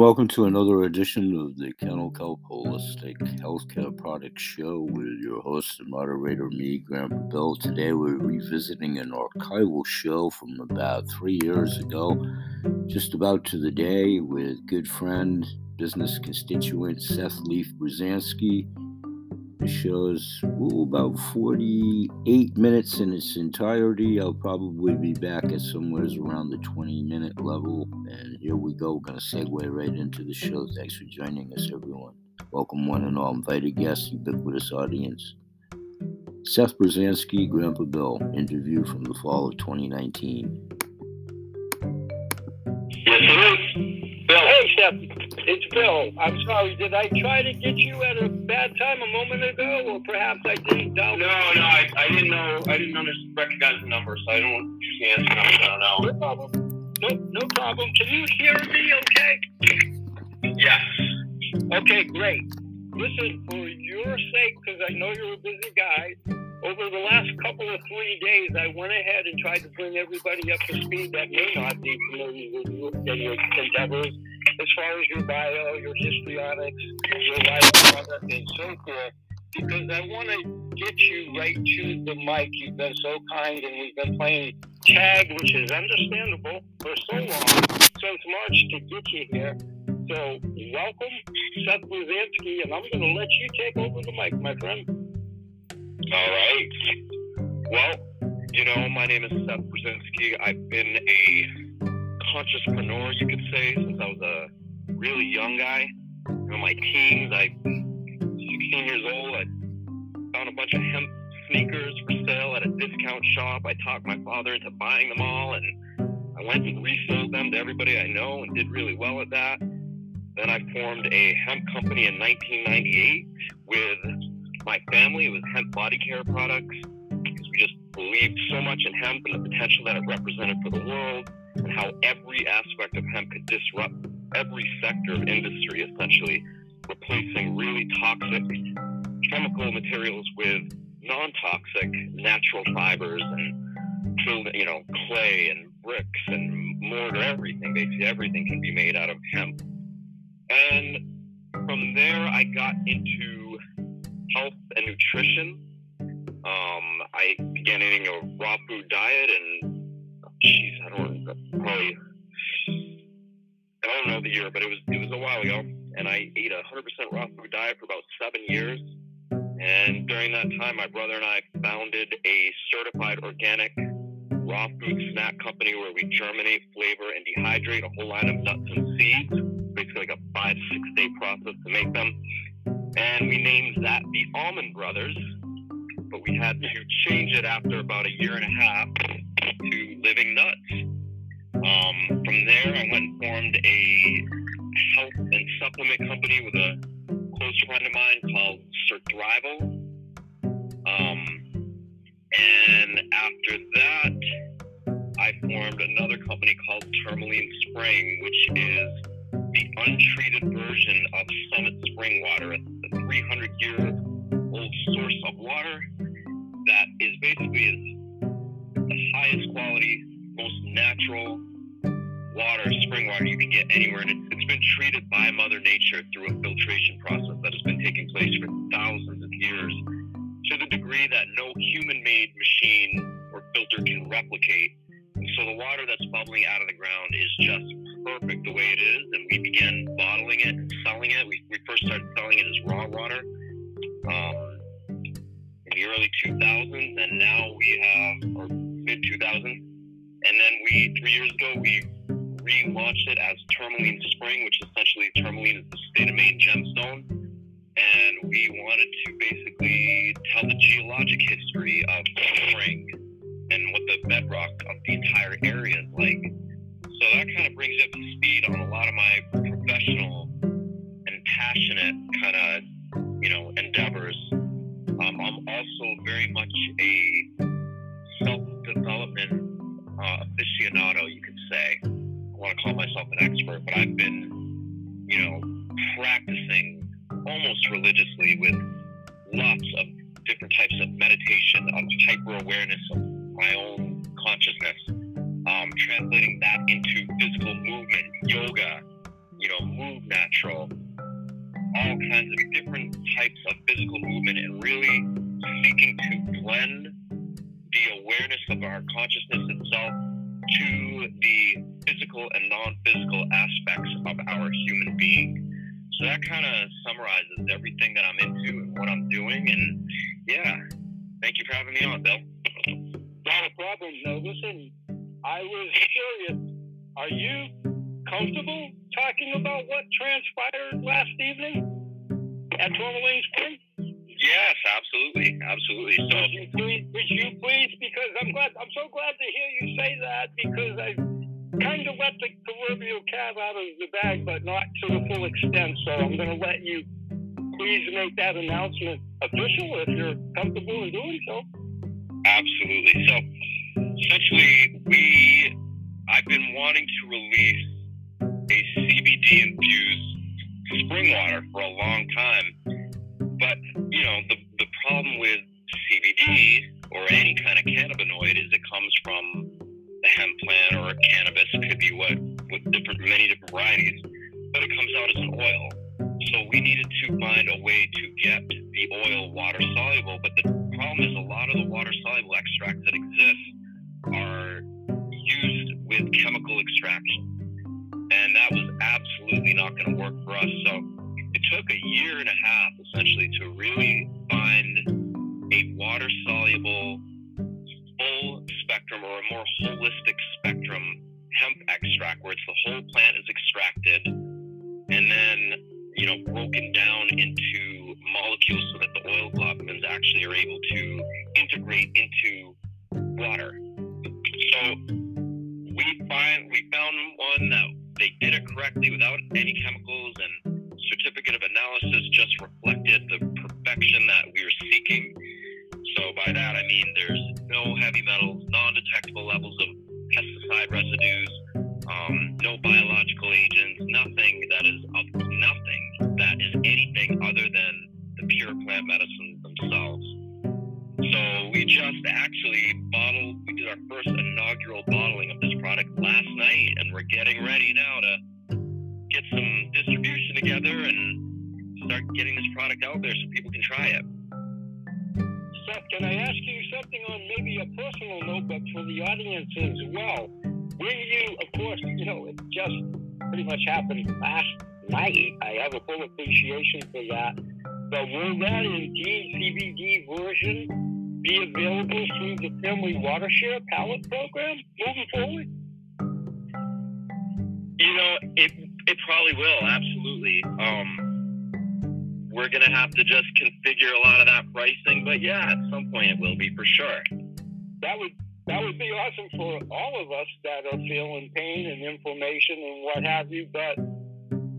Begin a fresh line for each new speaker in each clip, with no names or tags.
welcome to another edition of the Kennel Kelp Holistic Healthcare Products Show with your host and moderator, me, Grandpa Bill. Today we're revisiting an archival show from about three years ago, just about to the day, with good friend, business constituent Seth Leaf Pruzansky the show's ooh, about 48 minutes in its entirety. I'll probably be back at somewhere around the 20 minute level. And here we go. We're going to segue right into the show. Thanks for joining us, everyone. Welcome, one and all. Invited guests, ubiquitous audience. Seth Pruzansky, Grandpa Bill, interview from the fall of 2019.
Yes, is. Bill. Hey, Seth. It's Bill. I'm sorry. Did I try to get you at a bad time a moment ago, or perhaps I didn't?
No, no, I, I didn't know. I didn't recognize the number, so I don't usually answer numbers. I don't know.
No problem. No, no problem. Can you hear me? Okay.
Yes.
Okay, great. Listen, for your sake, because I know you're a busy guy, over the last couple of three days, I went ahead and tried to bring everybody up to speed that may not be familiar with your endeavors as far as your bio, your histrionics, your life product, and so forth, because I want to get you right to the mic. You've been so kind, and we've been playing tag, which is understandable, for so long, since March to get you here. So, welcome, Seth Pruzansky, and I'm going to let you take over the mic, my friend.
All right. Well, you know, my name is Seth Pruzansky. I've been a consciouspreneur, you could say, since I was a really young guy. In my teens, I 16 years old, I found a bunch of hemp sneakers for sale at a discount shop. I talked my father into buying them all, and I went and resold them to everybody I know and did really well at that. Then I formed a hemp company in 1998 with my family. It was hemp body care products because we just believed so much in hemp and the potential that it represented for the world and how every aspect of hemp could disrupt every sector of industry, essentially replacing really toxic chemical materials with non-toxic natural fibers and you know clay and bricks and mortar everything basically everything can be made out of hemp and from there i got into health and nutrition um, i began eating a raw food diet and jeez, I don't probably I don't know the year, but it was it was a while ago, and I ate a hundred percent raw food diet for about seven years. And during that time, my brother and I founded a certified organic raw food snack company where we germinate, flavor, and dehydrate a whole line of nuts and seeds. Basically, like a five six day process to make them. And we named that the Almond Brothers, but we had to change it after about a year and a half to Living Nuts. Um, from there, I went and formed a health and supplement company with a close friend of mine called Surthrival. Um, and after that, I formed another company called Tourmaline Spring, which is the untreated version of Summit Spring Water, 300 year old source of water that is basically the highest quality, most natural water, spring water you can get anywhere. And it's, been treated by Mother Nature through a filtration process that has been taking place for thousands of years to the degree that no human made machine or filter can replicate. So the water that's bubbling out of the ground is just perfect the way it is. And we began bottling it and selling it. We, we first started selling it as raw water. Um, in the early 2000s, and now we have, or mid 2000s, and then we three years ago we relaunched it as Tourmaline Spring, which essentially Tourmaline is the state of Maine gemstone, and we wanted to basically tell the geologic history of spring to the
full extent. So I'm going to let you please make that announcement official if you're comfortable in doing so.
Absolutely. So essentially, we I've been wanting to release a CBD infused spring water for a long time, but you know the the problem with CBD or any kind of cannabinoid is it comes from the hemp plant or a cannabis could be what with different many different varieties, but it comes out as an oil. So we needed to find a way to get the oil water soluble, but the problem is a lot of the water soluble extracts that exist are used with chemical extraction. And that was absolutely not going to work for us. So it took a year and a half essentially to really find a water soluble full spectrum or a more holistic spectrum hemp extract where it's the whole plant is extracted and then you know broken down into molecules so that the oil globulins actually are able to integrate into water. So we find we found one that they did it correctly without any chemicals and certificate of analysis just reflected the perfection that we were seeking. So by that I mean there's no heavy metals, non-detectable levels of pesticide residues, um, no biological agents, nothing that is of nothing that is anything other than the pure plant medicines themselves. So we just actually bottled. We did our first inaugural bottling of this product last night, and we're getting ready now to get some distribution together and start getting this product out there so people can try it.
Seth, can I ask you something on maybe a personal note, but for the audience as well? When you, of course, you know, it just pretty much happened last night. I have a full appreciation for that. But will that indeed CBD version be available through the Family Watershare Pallet Program moving forward?
You know, it it probably will, absolutely. Um, we're going to have to just configure a lot of that pricing. But yeah, at some point it will be for sure.
That would that would be awesome for all of us that are feeling pain and inflammation and what have you. But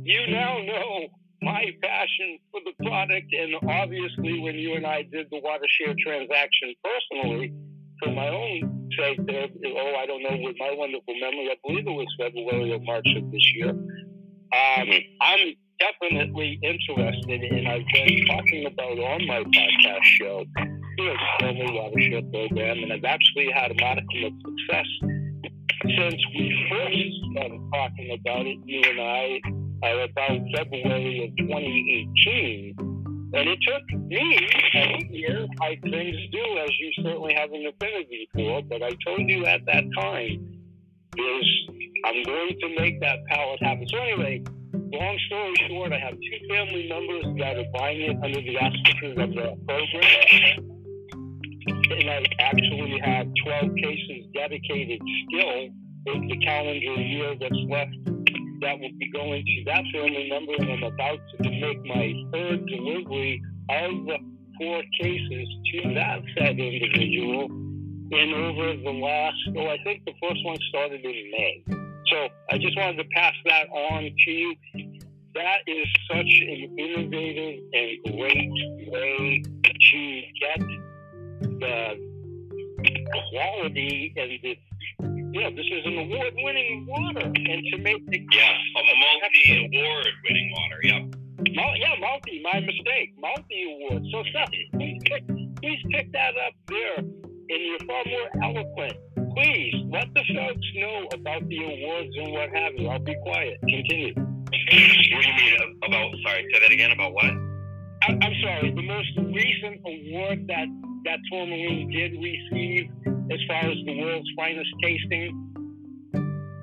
you now know my passion for the product, and obviously, when you and I did the Watershare transaction personally, for my own sake, there, oh, I don't know, with my wonderful memory, I believe it was February or March of this year. Um, I'm definitely interested in. I've been talking about on my podcast show, you know, the Watershare Program, and I've actually had a modicum of success since we first started talking about it, you and I, uh, about February of 2018. And it took me a year, like things do, as you certainly have an affinity for. But I told you at that time, is I'm going to make that pallet happen. So anyway, long story short, I have two family members that are buying it under the auspices of the program. I actually have 12 cases dedicated still in the calendar year that's left that will be going to that family member. And I'm about to make my third delivery of the four cases to that said individual in over the last, oh, I think the first one started in May. So I just wanted to pass that on to you. That is such an innovative and great way to get the quality and the yeah, this is an award-winning water, and to make the
yes, a multi-award-winning water. Yep.
Mul- yeah, multi. My mistake. Multi-award. So, Seth, please pick, please pick that up there, and you're far more eloquent please let the folks know about the awards and what have you. I'll be quiet. Continue.
What do you mean about? Sorry, say that again. About what?
I, am sorry. The most recent award that that Tourmaline did receive as far as the world's finest tasting?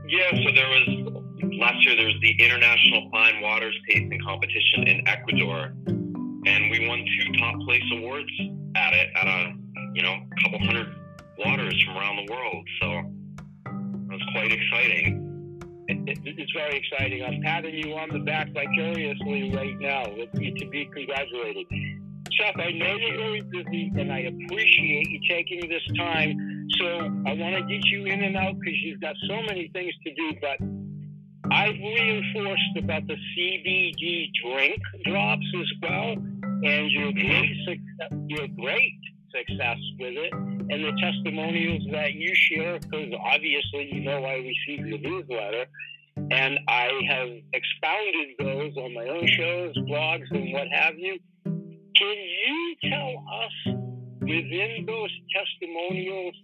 Yeah, so there was last year there was the International Fine Waters Tasting Competition in Ecuador, and we won two top place awards at it at a you know couple hundred waters from around the world. So it was quite exciting.
It, it, it's very exciting. I'm patting you on the back vicariously right now. You to be congratulated. Chuck, I know you're very busy, and I appreciate you taking this time. So I want to get you in and out because you've got so many things to do. But I've reinforced about the CBD drink drops as well, and your great success, your great success with it, and the testimonials that you share. Because obviously, you know, I receive your newsletter, and I have expounded those on my own shows, blogs, and what have you. Can you tell us within those testimonials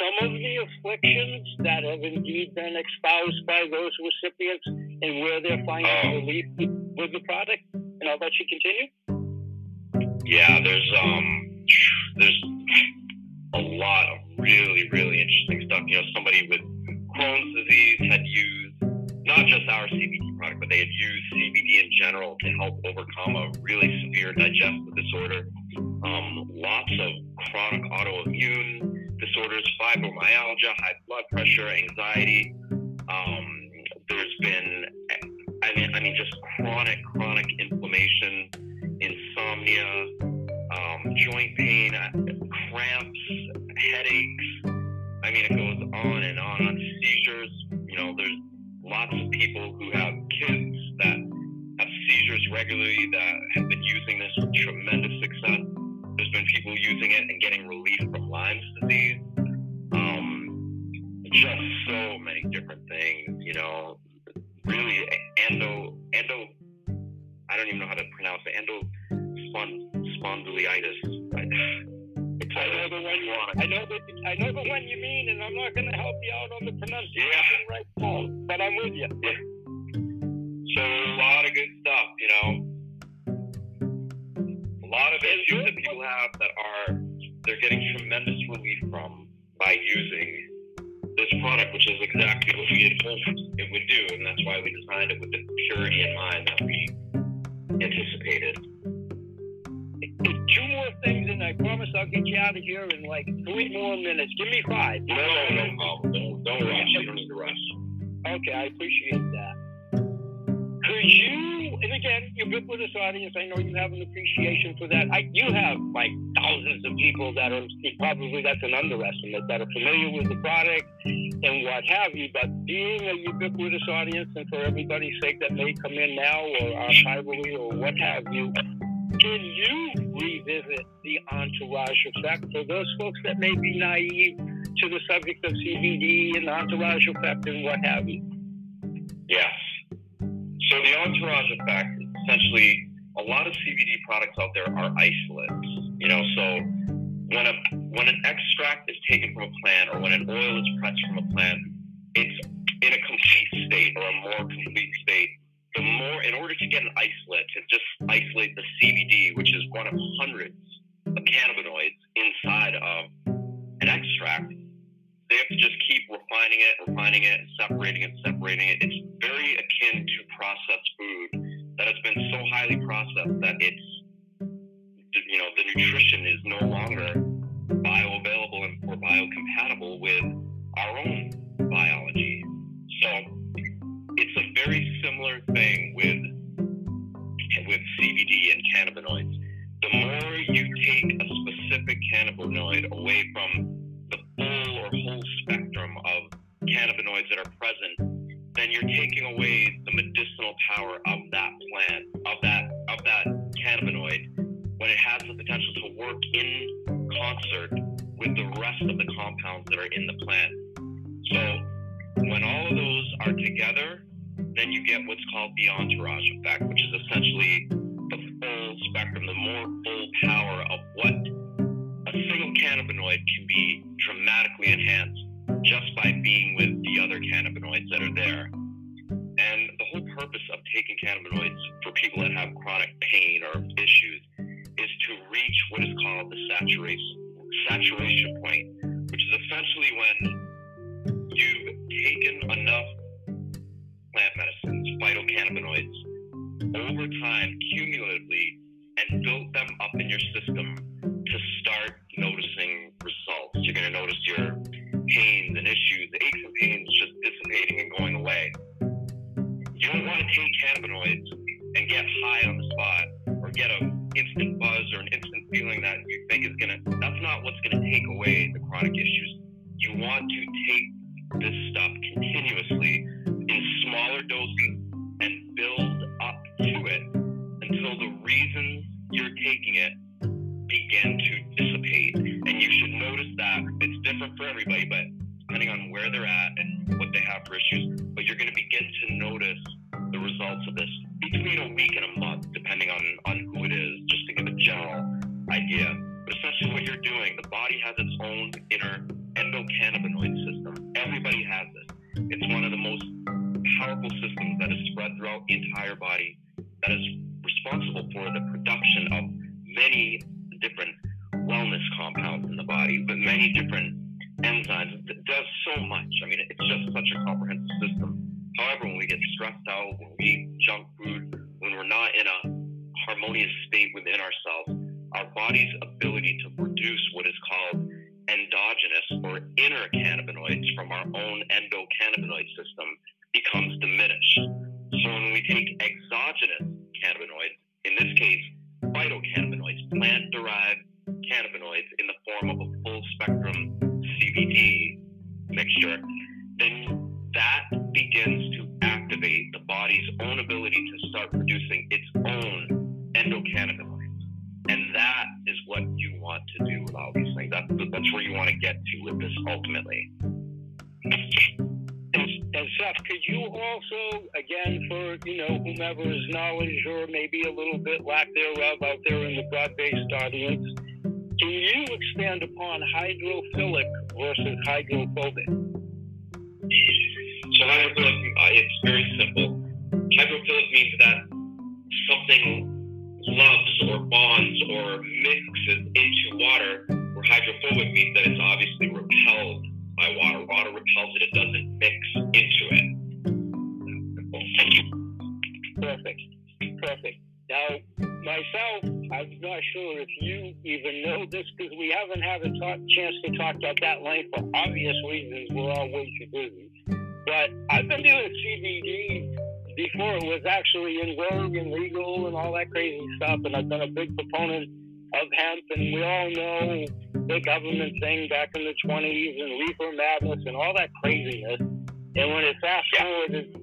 some of the afflictions that have indeed been espoused by those recipients and where they're finding
Oh.
relief with the product? And I'll let you continue.
Yeah, there's um there's a lot of really, really interesting stuff. You know, somebody with Crohn's disease had used not just our CBD product, but they had used CBD in general to help overcome a really severe digestive disorder. Um, lots of chronic autoimmune disorders, fibromyalgia, high blood pressure, anxiety. Um, there's been, I mean, I mean, just chronic, chronic inflammation, insomnia, um, joint pain, uh, cramps, headaches. I mean, it goes on and on. On seizures, you know, there's lots of people who have kids that have seizures regularly that have been using this with tremendous success. There's been people using it and getting relief from Lyme's disease. Um, just so many different things, you know. Really, endo, endo. I don't even know how to pronounce it. Endo spon- spondylitis. I,
know the one. You, I know the I know the one you mean, and I'm not going to help you out on the pronunciation right now, but I'm with you.
So a lot of good stuff, you know. A lot of issues that people have that are they're getting tremendous relief from by using this product, which is exactly what we had hoped it would do, and that's why we designed it with the purity in mind that we anticipated.
Two more things, and I promise I'll get you out of here in like three more minutes. Give me five.
No, no, no problem. Don't, don't rush. You don't need to rush.
Okay, I appreciate that. Could you, and again, you're a ubiquitous audience, I know you have an appreciation for that. I, you have like thousands of people that are, probably that's an underestimate, that are familiar with the product and what have you, but being a ubiquitous audience and for everybody's sake that may come in now or archivally or what have you, can you revisit the entourage effect for those folks that may be naive to the subject of CBD and the entourage effect and what have you?
Yes. So the entourage effect essentially a lot of CBD products out there are isolates. You know, so when a when an extract is taken from a plant or when an oil is pressed from a plant, it's in a complete state or a more complete state. The more, in order to get an isolate, to just isolate the CBD, which is one of hundreds of cannabinoids inside of an extract, they have to just keep refining it, refining it, separating it, separating it. It's very akin to processed food that has been so highly processed that it's, you know, the nutrition is no longer bioavailable and or biocompatible with our own biology. So it's a very similar thing with with CBD and cannabinoids. The more you take a specific cannabinoid away from the full or whole spectrum of cannabinoids that are present, then you're taking away the medicinal power of that plant, of that of that cannabinoid, when it has the potential to work in concert with the rest of the compounds that are in the plant. So when all of those are together, then you get what's called the entourage effect, which is essentially the full spectrum, the more full power of what a single cannabinoid can be dramatically enhanced just by being with the other cannabinoids that are there. And the whole purpose of taking cannabinoids for people that have chronic pain or issues is to reach what is called the saturation saturation point, which is essentially when you've taken enough plant medicines, phytocannabinoids, over time, cumulatively, and build them up in your system to start noticing results. You're going to notice your pains and issues, aches and pains just dissipating and going away. You don't want to take cannabinoids and get high on the spot or get an instant buzz or an instant feeling that you think is going to, that's not what's going to take away the chronic issues. You want to take this stuff continuously in smaller doses and build up to it until the reasons you're taking it begin to dissipate. And you should notice that it's different for everybody, but depending on where they're at and what they have for issues, but you're going to begin to notice the results of this between a week and a month, depending on, on something or bonds or mixes into water, where hydrophobic means that it's obviously repelled by water. Water repels it, it doesn't mix into it.
Perfect. Perfect. Now, myself, I'm not sure if you even know this because we haven't had a talk, chance to talk about that length for obvious reasons. We're all way too busy. But I've been doing CBD before it was actually in vogue and legal and all that crazy stuff. And I've been a big proponent of hemp. And we all know the government thing back in the 20s and reefer madness and all that craziness. And when it fast forwarded,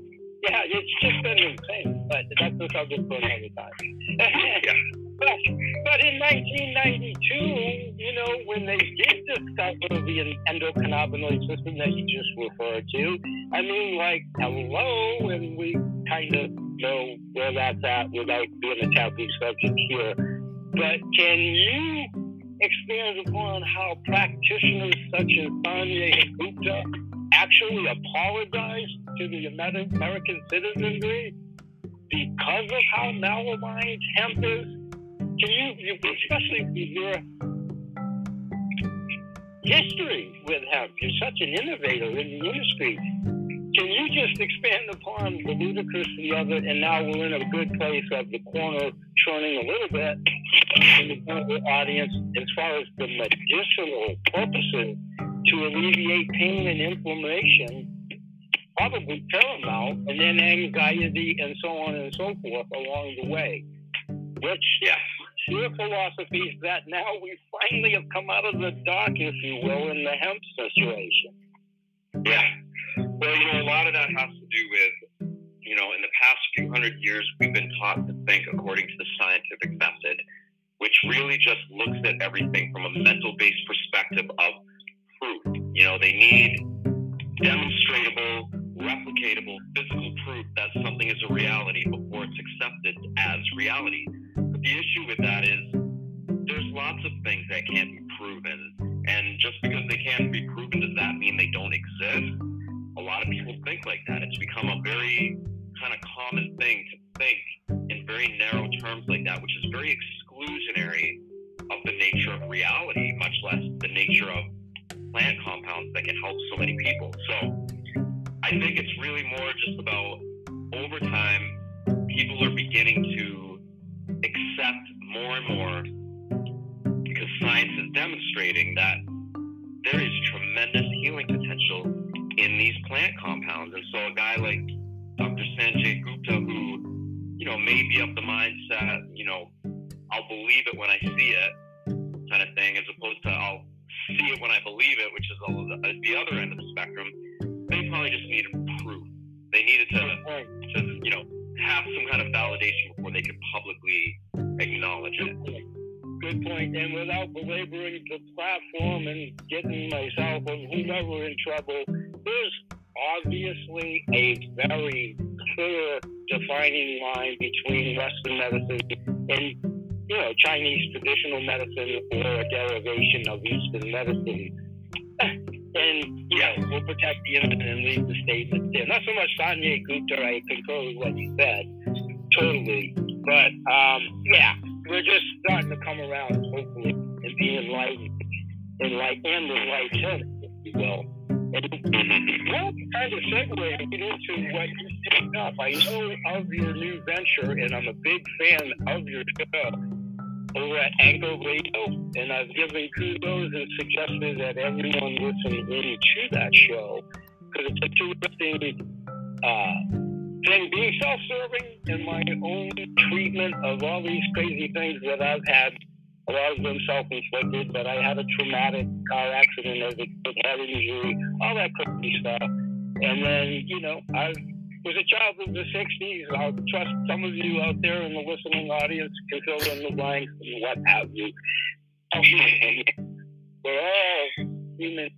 yeah, it's just been insane. But that's the subject for another time.
Yeah.
But, in 1992, you know, when they did discover the endocannabinoid system that you just referred to, I mean, like, hello, and we kind of know where that's at without being a taboo subject here. But can you expand upon how practitioners such as Sanjay Gupta actually apologized to the American citizenry because of how malaligned hemp is? Can you, you especially with your history with hemp, you're such an innovator in the industry. Can you just expand upon the ludicrousy of it? And now we're in a good place of the corner churning a little bit in the audience as far as the medicinal purposes to alleviate pain and inflammation, probably paramount, and then anxiety and so on and so forth along the way. Which,
Yeah.
Your philosophy is that now we finally have come out of the dark, if you will, in the hemp situation.
Yeah. Well, you know, a lot of that has to do with, you know, in the past few hundred years, we've been taught to think according to the scientific method, which really just looks at everything from a mental based perspective of proof. You know, they need demonstratable, replicatable, physical proof that something is a reality before it's accepted as reality. The issue with that is there's lots of things that can't be proven. And just because they can't be proven, does that mean they don't exist? A lot of people think like that. It's become a very kind of common thing to think in very narrow terms like that, which is very exclusionary of the nature of reality, much less the nature of plant compounds that can help so many people. So I think it's really more just about over time, people are beginning to accept more and more because science is demonstrating that there is tremendous healing potential in these plant compounds. And so a guy like Dr. Sanjay Gupta, who, you know, may be of the mindset, you know, I'll believe it when I see it kind of thing, as opposed to I'll see it when I believe it, which is all the other end of the spectrum, they probably just needed proof. They needed to, to you know, have some kind of validation before they could publicly acknowledge it.
Good point. And without belaboring the platform and getting myself or whomever in trouble, there's obviously a very clear defining line between Western medicine and you know, Chinese traditional medicine or a derivation of Eastern medicine. And, you know, we'll protect the innocent and leave the statement there. Not so much Sanjay Gupta, I concur with what he said, totally. But, um, yeah, we're just starting to come around, hopefully, and be enlightened, enlightened and enlightened, if you will. And well, kind of segue into what you picked up. I know of your new venture, and I'm a big fan of your show over at Anchor Radio, and I've given kudos and suggested that everyone listen in to that show because it's a interesting uh, thing. Being self-serving in my own treatment of all these crazy things that I've had, a lot of them self-inflicted, but I had a traumatic car accident as a head injury, all that crazy stuff, and then you know I've was a child of the 60s. I'll trust some of you out there in the listening audience can fill in the blanks and what have you. We're all human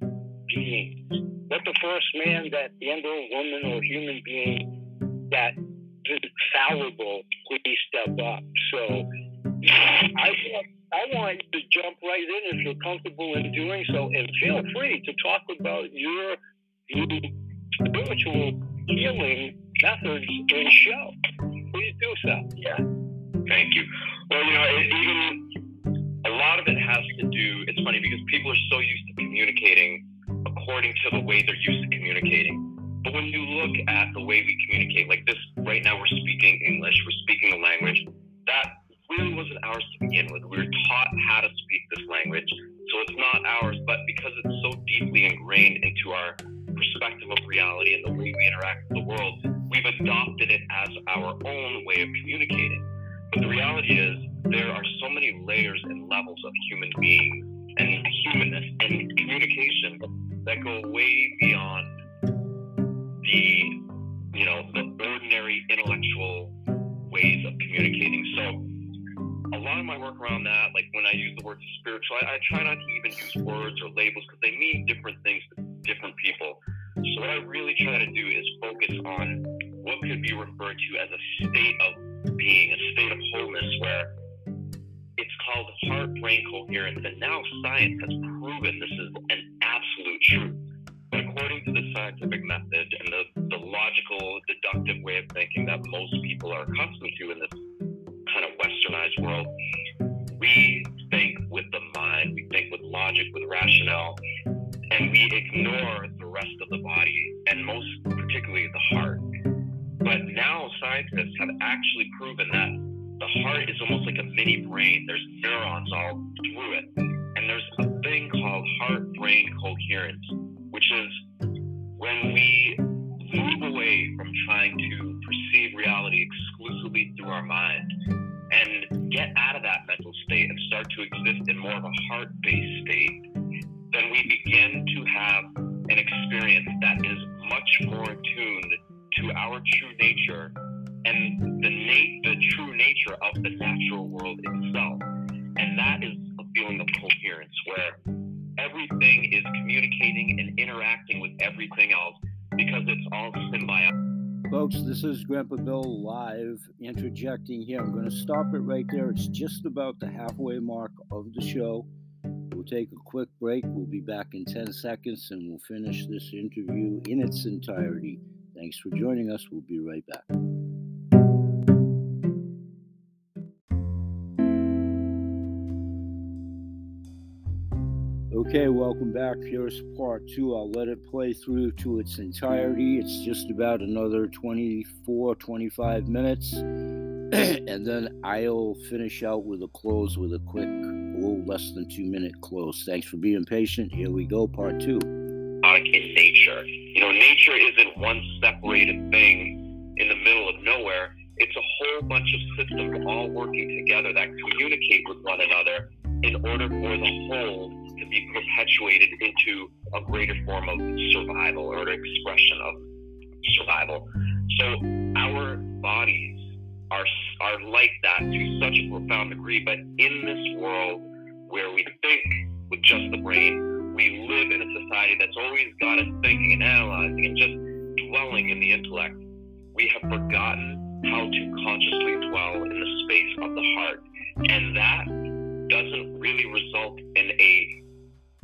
beings. But the first man that, and or woman or human being that is fallible, please step up. So I, want I want you to jump right in if you're comfortable in doing so, and feel free to talk about your spiritual healing methods in show. Please do so.
Yeah. Thank you. Well, you know, it, even a lot of it has to do. It's funny because people are so used to communicating according to the way they're used to communicating. But when you look at the way we communicate, like this, right now we're speaking English, we're speaking a language that really wasn't ours to begin with. We were taught how to speak this language, so it's not ours. But because it's so deeply ingrained into our perspective of reality and the way we interact with the world, we've adopted it as our own way of communicating. But the reality is, there are so many layers and levels of human being and humanness and communication that go way beyond the, you know, the ordinary intellectual ways of communicating. So, a lot of my work around that, like when I use the word spiritual, I, I try not to even use words or labels because they mean different things to different people. So what I really try to do is focus on what could be referred to as a state of being, a state of wholeness where it's called heart brain coherence. And now science has proven this is an absolute truth. But according to the scientific method and the, the logical, deductive way of thinking that most people are accustomed to in this kind of westernized world, we think with the mind, we think with logic, with rationale, and we ignore the rest of the body and most particularly the heart. But now scientists have actually proven that the heart is almost like a mini brain. There's neurons all through it. And there's a thing called heart brain coherence, which is when we move away from trying to perceive reality exclusively through our mind and get out of that mental state and start to exist in more of a heart based state then we begin to have an experience that is much more tuned to our true nature and the, na- the true nature of the natural world itself. And that is a feeling of coherence where everything is communicating and interacting with everything else because it's all symbiotic.
Folks, this is Grandpa Bill live interjecting here. I'm going to stop it right there. It's just about the halfway mark of the show. We'll take a quick break. We'll be back in 10 seconds and we'll finish this interview in its entirety. Thanks for joining us. We'll be right back. Okay, welcome back. Here's part two. I'll let it play through to its entirety. It's just about another 24, 25 minutes. and then I'll finish out with a close with a quick, less than two minute close. Thanks for being patient. Here we go, part two.
In nature, you know, nature isn't one separated thing in the middle of nowhere. It's a whole bunch of systems all working together that communicate with one another in order for the whole to be perpetuated into a greater form of survival or expression of survival. So our bodies are are like that to such a profound degree, but in this world where we think with just the brain, we live in a society that's always got us thinking and analyzing and just dwelling in the intellect. We have forgotten how to consciously dwell in the space of the heart. And that doesn't really result in a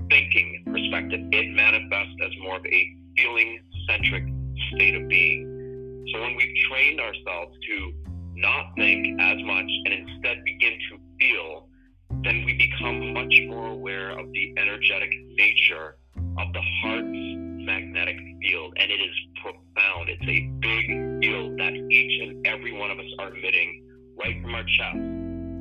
thinking perspective. It manifests as more of a feeling centric state of being. So when we've trained ourselves to not think as much and instead begin more aware of the energetic nature of the heart's magnetic field. And it is profound. It's a big field that each and every one of us are emitting right from our chest.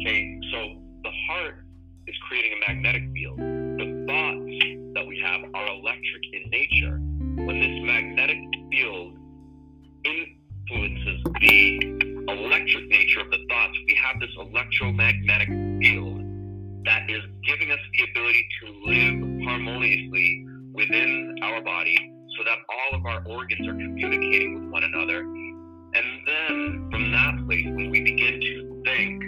Okay, so the heart is creating a magnetic field. The thoughts that we have are electric in nature. When this magnetic field influences the electric nature of the thoughts, we have this electromagnetic field that is giving us the ability to live harmoniously within our body so that all of our organs are communicating with one another. And then from that place, when we begin to think,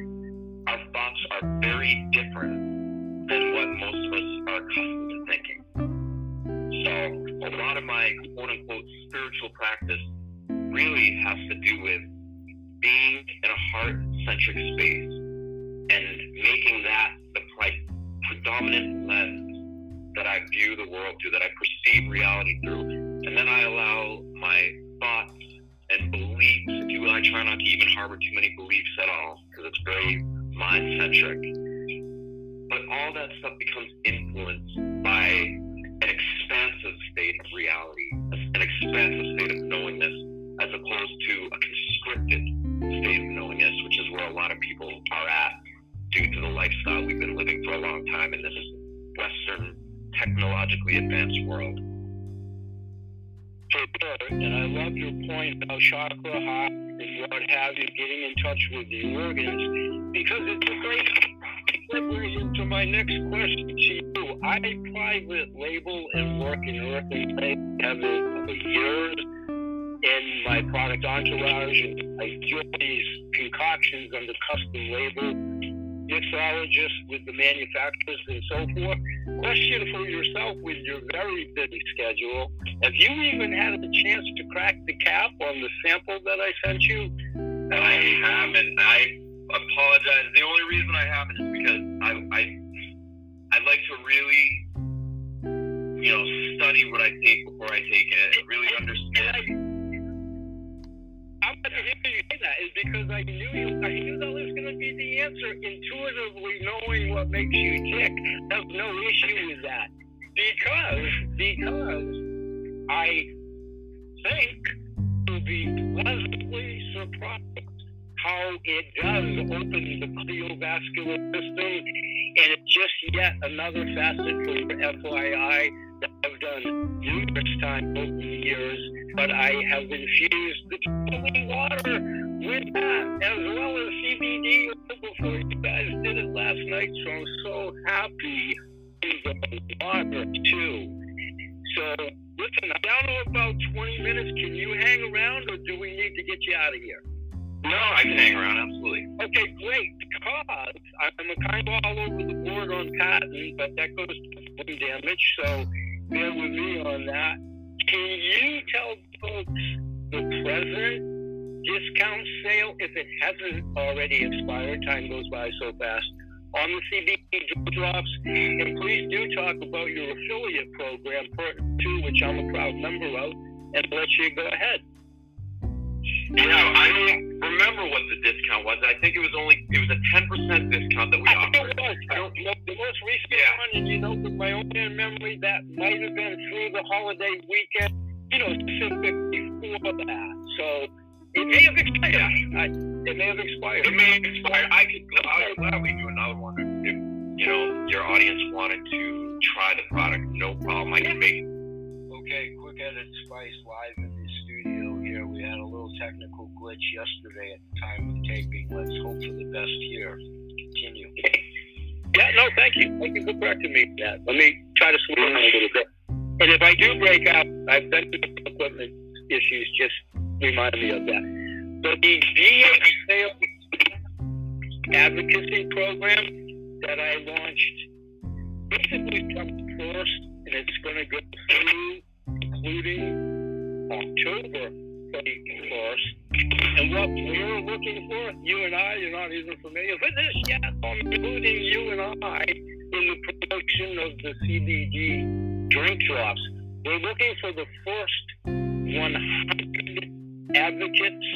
our thoughts are very different than what most of us are accustomed to thinking. So, a lot of my quote unquote spiritual practice really has to do with being in a heart centric space and making that the predominant lens that I view the world through, that I perceive reality through. And then I allow my thoughts and beliefs, if I try not to even harbor too many beliefs at all because it's very mind centric. But all that stuff becomes influenced by an expansive state of reality, an expansive state of knowingness, as opposed to a constricted state of knowingness, lifestyle we've been living for a long time in this Western technologically advanced world.
And I love your point about chakra heart and what have you, getting in touch with the organs, because it's a great segue into my next question to you. I private label and work in earth and have it for years in my product entourage, and I do these concoctions under custom label mixologists with the manufacturers and so forth. Question for yourself with your very busy schedule. Have you even had a chance to crack the cap on the sample that I sent you?
I haven't. I apologize. The only reason I haven't is because I, I I'd like to really, you know, study what I take before I take it and really understand.
I'm glad to hear you say that is because I knew you. I knew that be the answer. Intuitively knowing what makes you tick, there's no issue with that. Because because I think you'll be pleasantly surprised how it does open the cardiovascular system, and it's just yet another facet for FYI that I've done numerous times over the years, but I have infused the water with that as well it last drops? And please do talk about your affiliate program, too, which I'm a proud member of, and let you go ahead.
Yeah, I don't remember what the discount was. I think it was only it was a ten percent discount that we offered.
it was. I don't know the most recent
Yeah.
one, and you know, with my own memory, that might have been through the holiday weekend. You know, specifically before that. So it may have expired. I, it may have expired.
It may have expired. I could. I'm glad we do another one. If you know your audience wanted to try the product, no problem. I can make.
Okay, quick edit Spice live in the studio here. We had a little technical glitch yesterday at the time of taping. Let's hope for the best here. Continue.
Yeah, no, thank you. Thank you for correcting me. Yeah, let me try to slow down a little bit. And if I do break out, I've been through equipment issues. Just remind me of that. But the sales advocacy program that I launched basically comes first, and it's going to go through, including October 31st. And what we're looking for, you and I, you're not even familiar with this yet, including you and I, in the production of the CBD drink drops. We're looking for the first 100 advocates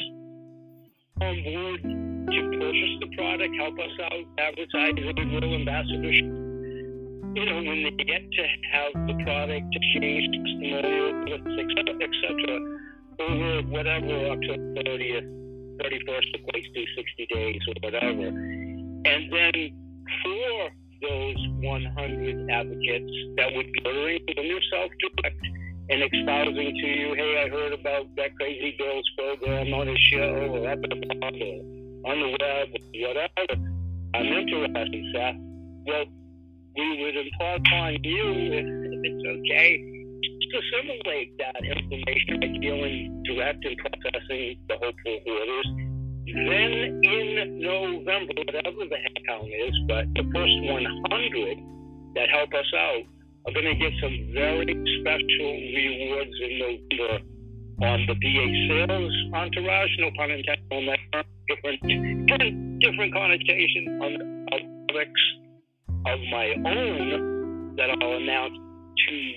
on board to purchase the product, help us out, advertise, goodwill ambassadorship. You know, when they get to have the product exchange, testimonial, etc., etc., over whatever October 30th, 31st equates to 60 days or whatever. And then for those 100 advocates that would be ordering from your self-direct and espousing to you, hey, I heard about that Crazy Bill's program on his show or at the or on the web, whatever. I'm interested, Seth. Well, we would impart upon you, if, if it's okay, to assimilate that information by dealing direct and processing the hopeful orders. Then in November, whatever the count is, but the first 100 that help us out are going to get some very special rewards in November on the PA sales entourage, no pun intended on that different, different, different connotation on products of my own that I'll announce to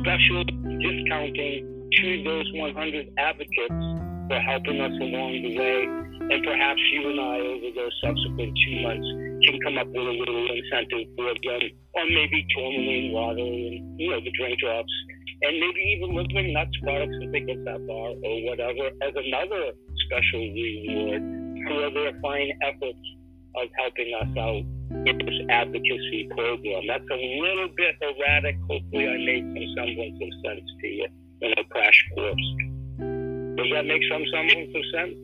special discounting to those 100 advocates for helping us along the way. And perhaps you and I, over those subsequent two months, can come up with a little incentive for them, or maybe tourmaline water and, you know, the drink drops, and maybe even living nuts products if they get that far, or whatever, as another special reward for their fine efforts of helping us out in this advocacy program. That's a little bit erratic. Hopefully, I made some semblance of sense to you in a crash course. Does that make some semblance of sense?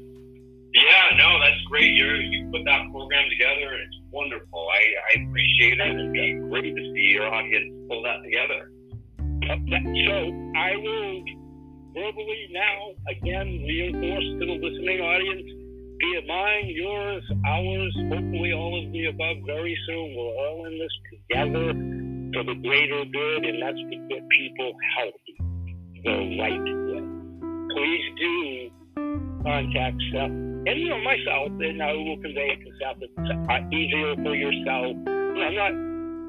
Yeah, no, that's great. You you put that program together, and it's wonderful. I, I appreciate it, and it's great to see your audience pull that together.
So I will verbally now again reinforce to the listening audience, be it mine, yours, ours, hopefully all of the above very soon. We're all in this together for the greater good, and that's to get people healthy the right way. Please do contact Seth and you know myself, and I will convey it to Seth. It's uh, easier for yourself. You I'm not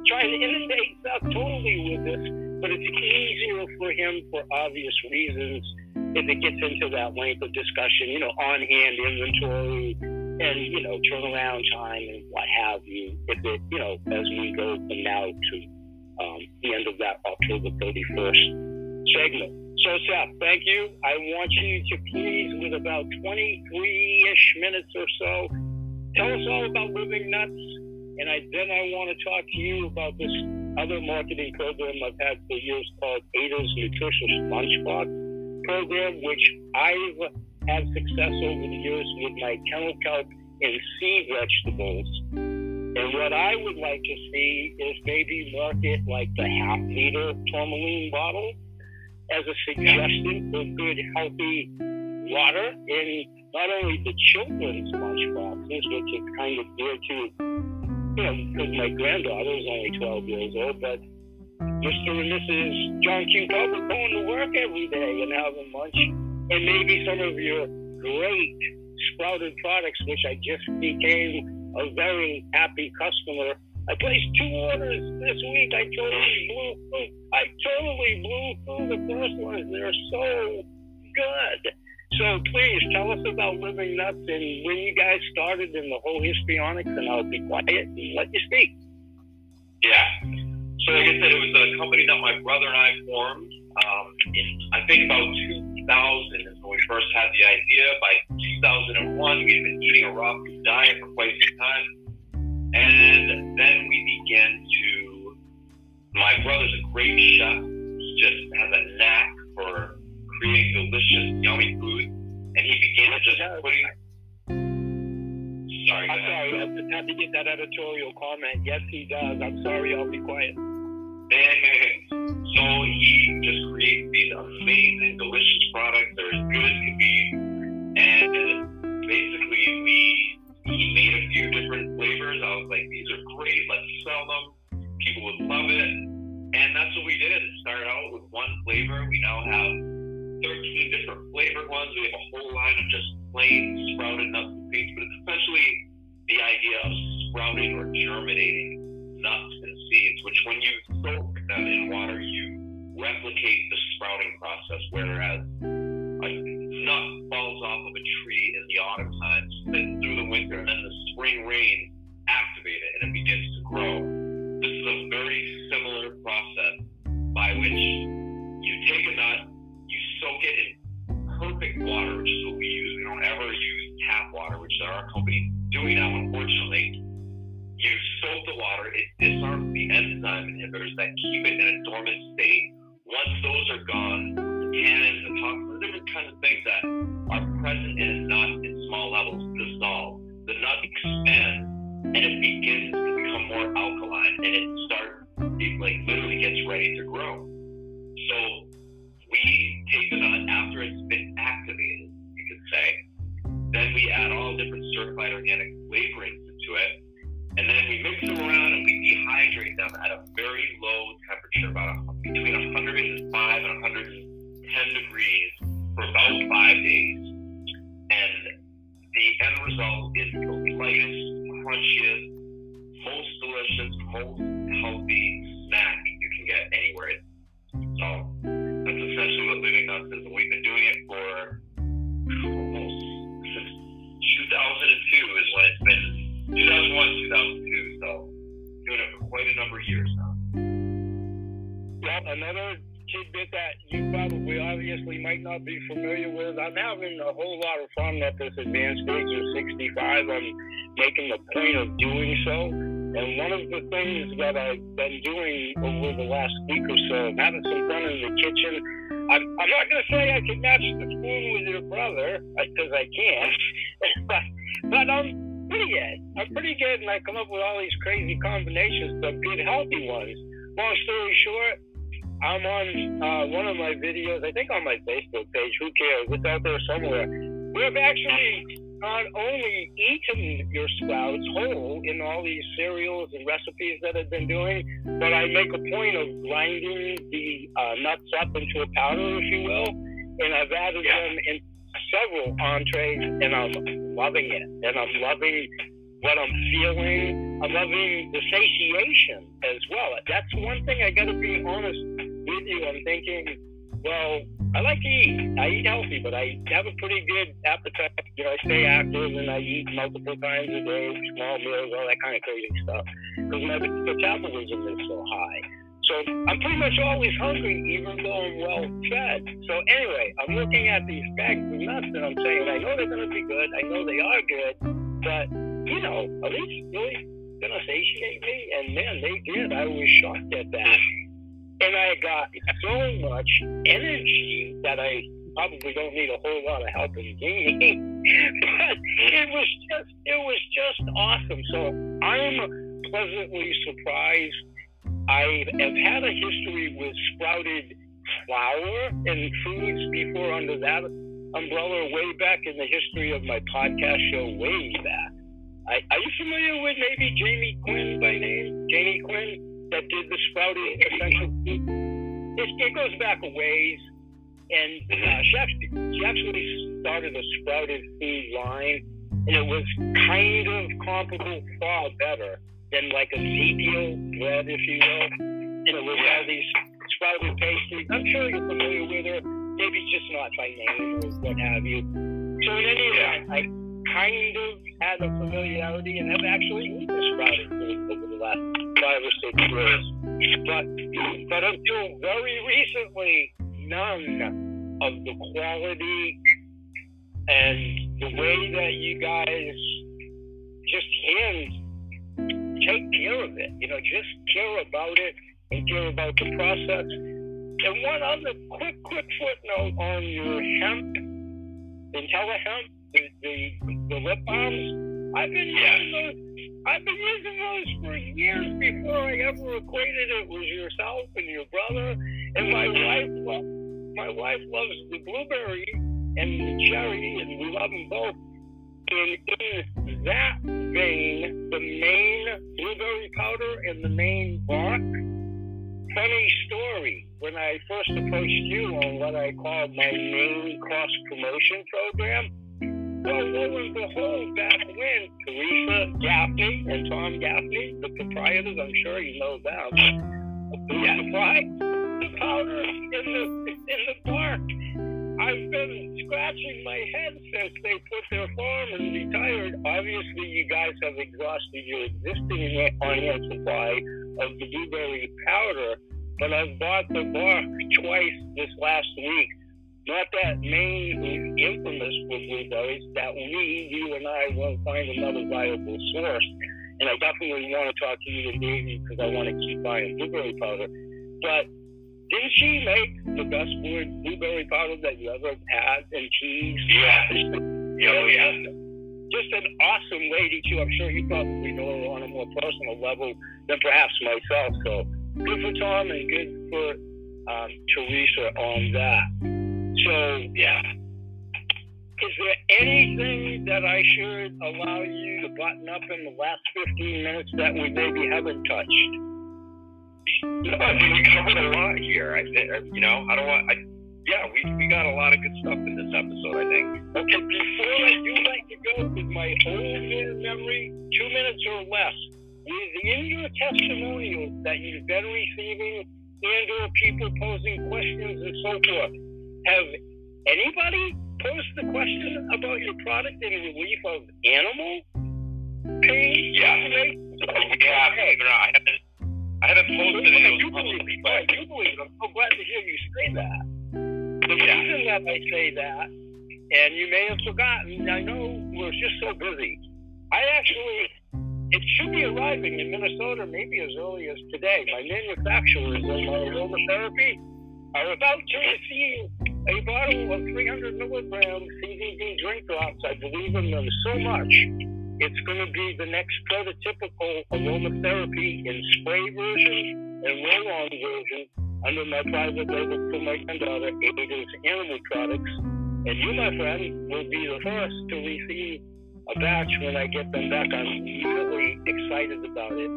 trying to inundate Seth totally with this, but it's easier for him for obvious reasons if it gets into that length of discussion, you know, on hand inventory and, you know, turnaround time and what have you, if it, you know, as we go from now to um, the end of that October 31st segment. So, Seth, thank you. I want you to please, with about 23 ish minutes or so, tell us all about Living Nuts. And I, then I want to talk to you about this other marketing program I've had for years called Ada's Nutritious Lunchbox program, which I've had success over the years with my kennel kelp and sea vegetables. And what I would like to see is maybe market like the half liter tourmaline bottle as a suggestion for good, healthy water in not only the children's lunchboxes, which is kind of dear to, you know, because my granddaughter is only 12 years old, but Mr. and Mrs. John Q. are going to work every day and having lunch, and maybe some of your great sprouted products, which I just became a very happy customer. I placed two orders this week. I totally blew through. I totally blew through the first ones. They're so good. So please tell us about Living Nuts and when you guys started and the whole histrionics, and I'll be quiet and let you speak.
Yeah. So like I said, it was a company that my brother and I formed um, in I think about 2000 is when we first had the idea. By 2001, we had been eating a raw food diet for quite some time, and then we began to. My brother's a great chef. He just has a knack for creating delicious, yummy food, and he began to just putting. Sorry.
I'm sorry. I just had to get that editorial comment. Yes, he does. I'm sorry. I'll be quiet.
so he just creates these amazing, delicious products. They're as good as can be. And basically, we he made a few different flavors. I was like, these are great. Let's sell them. People would love it. And that's what we did. Started out with one flavor. We now have 13 different flavored ones. We have a whole line of just plain sprouted nuts and seeds. But it's essentially the idea of sprouting or germinating nuts and seeds, which when you soak them in water, you replicate the sprouting process, whereas a nut falls off of a tree in the autumn time, sits through the winter, and then the spring rain activate it and it begins to grow. This is a very similar process by which you take a nut, you soak it in perfect water, which is what we use. We don't ever use tap water, which our company doing now, unfortunately you soak the water, it disarms the enzyme inhibitors that keep it And
I come up with all these crazy combinations of good, healthy ones. Long story short, I'm on uh, one of my videos, I think on my Facebook page. Who cares? It's out there somewhere. We've actually not only eaten your sprouts whole in all these cereals and recipes that I've been doing, but I make a point of grinding the uh, nuts up into a powder, if you will, and I've added yeah. them in several entrees, and I'm loving it. And I'm loving what I'm feeling. I'm loving the satiation as well. That's one thing I got to be honest with you. I'm thinking, well, I like to eat. I eat healthy, but I have a pretty good appetite. You know, I stay active and I eat multiple times a day, small meals, all that kind of crazy stuff. Because my metabolism is so high. So I'm pretty much always hungry, even though I'm well fed. So anyway, I'm looking at these bags of nuts and I'm saying, I know they're going to be good. I know they are good, but you know, are these really to satiate me? And man, they did. I was shocked at that. And I got so much energy that I probably don't need a whole lot of help in gaining. but it was just, it was just awesome. So I'm pleasantly surprised I have had a history with sprouted flour and foods before under that umbrella way back in the history of my podcast show way back. I, are you familiar with maybe Jamie Quinn by name? Jamie Quinn that did the sprouted essential? It, it goes back a ways. And uh, she, actually, she actually started a sprouted food line, and it was kind of comparable, far better than like a Ezekiel bread, if you will. And it was all these sprouted pastries. I'm sure you're familiar with her. Maybe just not by name or what have you. So in any event, I kind of had a familiarity and have actually eaten sprouted over the last five or six years. But but until very recently, none of the quality and the way that you guys just hand take care of it. You know, just care about it and care about the process. And one other quick, quick footnote on your hemp, IntelliHemp, the, the, the lip balms. I've been using those. I've been using those for years before I ever equated it with yourself and your brother. And my wife, my wife loves the blueberry and the cherry, and we love them both. And in that vein, the Maine blueberry powder and the Maine bark. Funny story. When I first approached you on what I called my main cross promotion program, well, lo and behold, back when Teresa Gaffney and Tom Gaffney, the proprietors, I'm sure you know them, yeah. supply the powder in the in the park. I've been scratching my head since they put their farm and retired. Obviously, you guys have exhausted your existing on-hand supply of the blueberry powder, but I've bought the bark twice this last week. Not that Maine infamous for blueberries, that we, you and I, will find another viable source. And I definitely want to talk to you and Davey because I want to keep buying blueberry powder. But didn't she make the best blueberry powder that you ever had and cheese?
Yeah.
yeah, yeah. Just an awesome lady too. I'm sure you probably know her on a more personal level than perhaps myself. So good for Tom and good for um, Teresa on that. So yeah. Is there anything that I should allow you to button up in the last 15 minutes that we maybe haven't touched?
No, I think we covered a lot here. I think, uh, you know, I don't want, I, yeah, we, we got a lot of good stuff in this episode, I think.
Okay, before I do let you go with my old memory, two minutes or less, within your testimonials that you've been receiving and or people posing questions and so forth, have anybody posed the question about your product in relief of animal pain?
Yeah. Yeah. I haven't I haven't posted any of those
publicly, but I do believe I'm so glad to hear you say that. The yeah. reason that I say that, and you may have forgotten, I know we're just so busy. I actually, it should be arriving in Minnesota maybe as early as today. My manufacturers in my aromatherapy are about to receive a bottle of 300 milligram CBD drink drops. I believe in them so much it's going to be the next prototypical aromatherapy in spray version and roll-on version under my private label for my granddaughter, Ada's Animal Products. And you, my friend, will be the first to receive a batch when I get them back. I'm really excited about it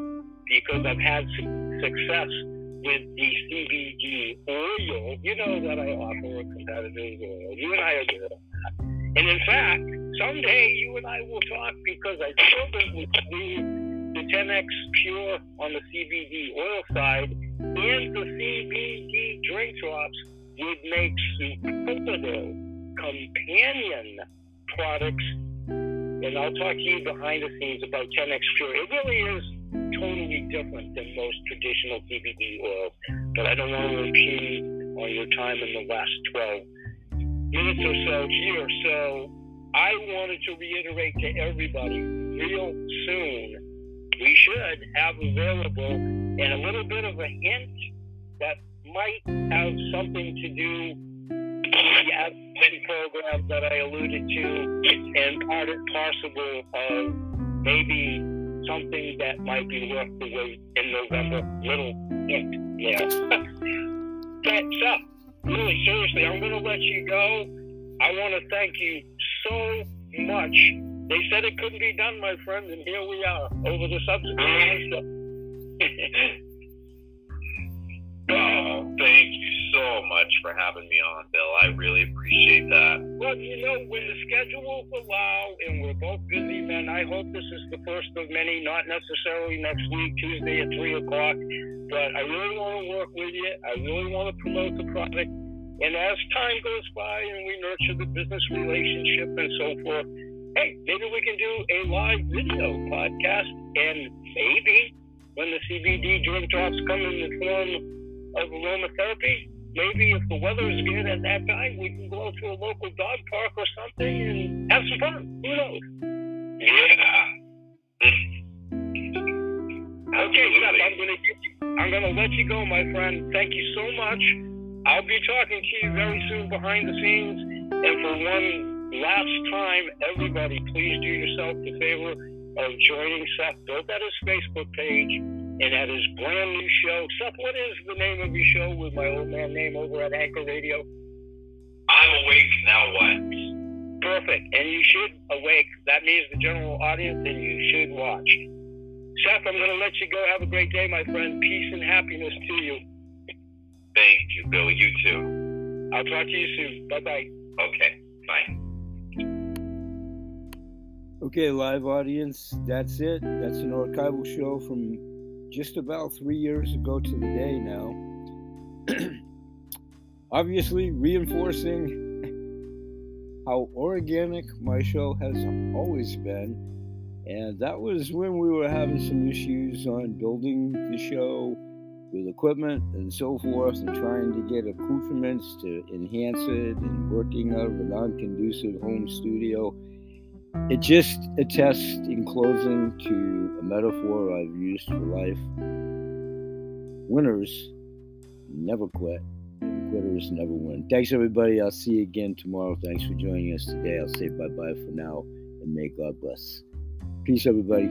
because I've had su- success with the CBD oil. You know that I offer a competitive oil. You and I are good at that. And in fact, someday you and I will talk because I fervently believe the 10x Pure on the CBD oil side and the CBD drink drops would make superlative companion products. And I'll talk to you behind the scenes about 10x Pure. It really is totally different than most traditional CBD oils, but I don't want to impede on your time in the last 12 minutes or so here. So I wanted to reiterate to everybody real soon we should have available and a little bit of a hint that might have something to do with the program that I alluded to and part and parcel of maybe something that might be worth the wait in November. Little hint, yeah. That's up really seriously, I'm going to let you go. I want to thank you so much. They said it couldn't be done, my friend, and here we are over the subsequent
Oh, thank you so much for having me on, Bill. I really appreciate that.
Well, you know, when the schedules allow and we're both busy men, I hope this is the first of many, not necessarily next week, Tuesday at 3 o'clock. But I really want to work with you. I really want to promote the product. And as time goes by and we nurture the business relationship and so forth, hey, maybe we can do a live video podcast. And maybe when the CBD drink drops come in the form of aromatherapy, maybe if the weather is good at that time, we can go to a local dog park or something and have some fun. Who knows?
Yeah.
Okay, Seth, I'm gonna get you, I'm gonna let you go, my friend. Thank you so much. I'll be talking to you very soon behind the scenes. And for one last time, everybody, please do yourself the favor of joining Seth both at his Facebook page and at his brand new show. Seth, what is the name of your show with my old man name over at Anchor Radio?
I'm awake now. What?
Perfect. And you should awake. That means the general audience, and you should watch. Seth, I'm going to let you go. Have a great day, my friend. Peace and happiness to you.
Thank you, Bill. You too.
I'll talk to you soon. Bye bye.
Okay. Bye.
Okay, live audience, that's it. That's an archival show from just about three years ago to the day now. Obviously, reinforcing how organic my show has always been. And that was when we were having some issues on building the show with equipment and so forth, and trying to get accoutrements to enhance it, and working out of a non conducive home studio. It just attests in closing to a metaphor I've used for life. Winners never quit, and quitters never win. Thanks, everybody. I'll see you again tomorrow. Thanks for joining us today. I'll say bye bye for now, and may God bless. Peace, everybody.